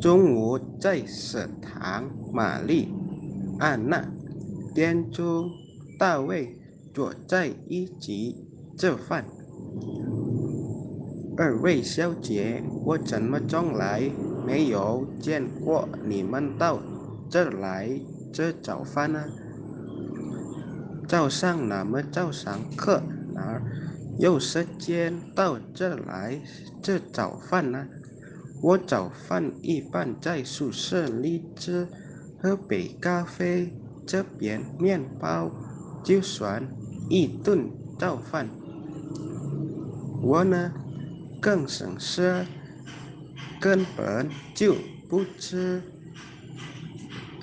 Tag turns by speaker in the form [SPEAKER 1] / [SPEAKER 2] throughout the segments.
[SPEAKER 1] 中午在食堂，玛丽、安娜、店主大卫坐在一起吃饭。二位小姐，我怎么从来没有见过你们到这来吃早饭呢？早上那么早上课，哪有时间到这来吃早饭呢？我早饭一般在宿舍里吃，喝杯咖啡，这边面包，就算一顿早饭。我呢？更省事，根本就不吃。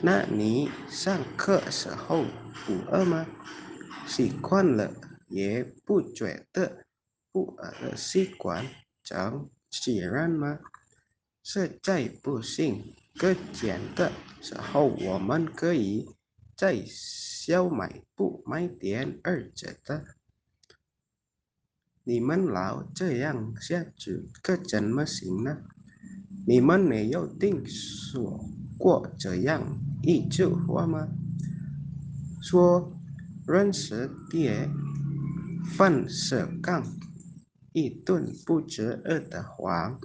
[SPEAKER 1] 那你上课时候不饿吗？习惯了也不觉得不饿的习惯真自然吗？实在不行，课间的时候我们可以在小卖部买点二折的。你们老这样下去可怎么行呢？你们没有听说过这样一句话吗？说人是铁，饭是钢，一顿不吃饿得慌。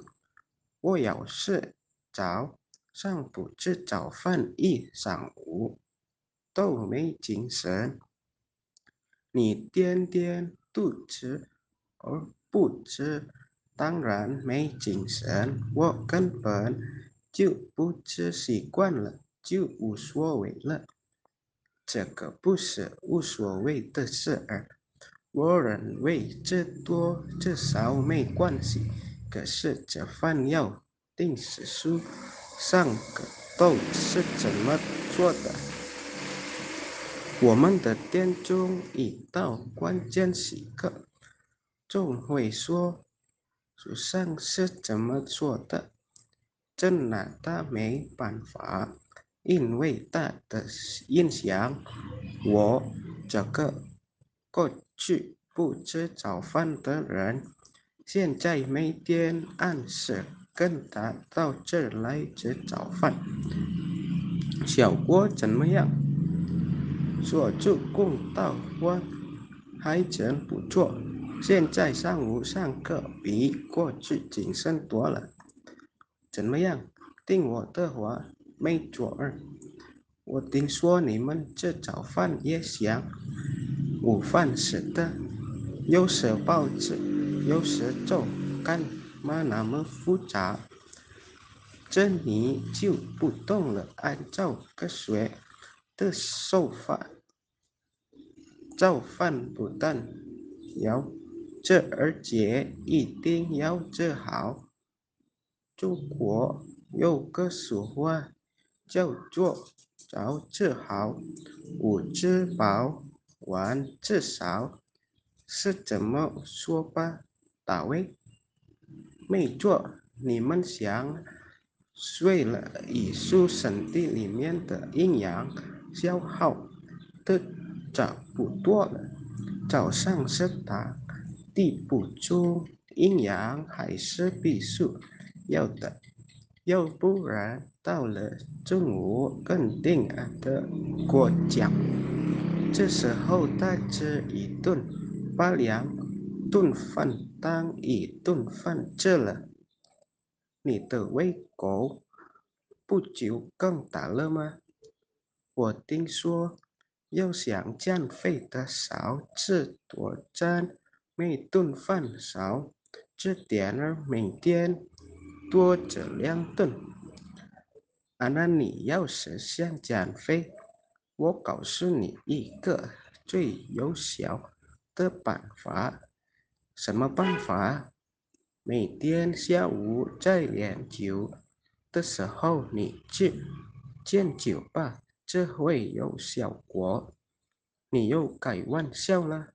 [SPEAKER 1] 我有事早上不吃早饭，一上午都没精神。你天天都吃。而不吃，当然没精神。我根本就不吃习惯了，就无所谓了。这个不是无所谓的事儿。我认为这多这少没关系。可是这饭要定时书上个豆是怎么做的？我们的店中一到关键时刻。总会说书上是怎么做的，这拿他没办法，因为他的印象，我这个过去不吃早饭的人，现在每天按时跟他到这来吃早饭，效果怎么样？说句公道话，还真不错。现在上午上课比过去谨慎多了，怎么样？听我的话，没错儿。我听说你们这早饭也像午饭吃的，有时包子，有时粥，干嘛那么复杂？这你就不懂了。按照科学的手法，早饭不但要。这而且一定要做好。中国有个俗话叫做“早吃好，午吃饱，晚吃少”，是怎么说吧？大卫，没错，你们想睡了，艺术身体里面的阴阳消耗的差不多了，早上是打。地补充营养还是必须要的，要不然到了中午肯定饿得过奖。这时候大吃一顿，八两顿饭当一顿饭吃了，你的胃口不就更大了吗？我听说，要想减肥的少吃多餐。每顿饭少吃点儿，每天多吃两顿。啊那你要是想减肥，我告诉你一个最有效的办法。什么办法？每天下午在练球的时候，你去建酒吧，这会有效果。你又改玩笑了。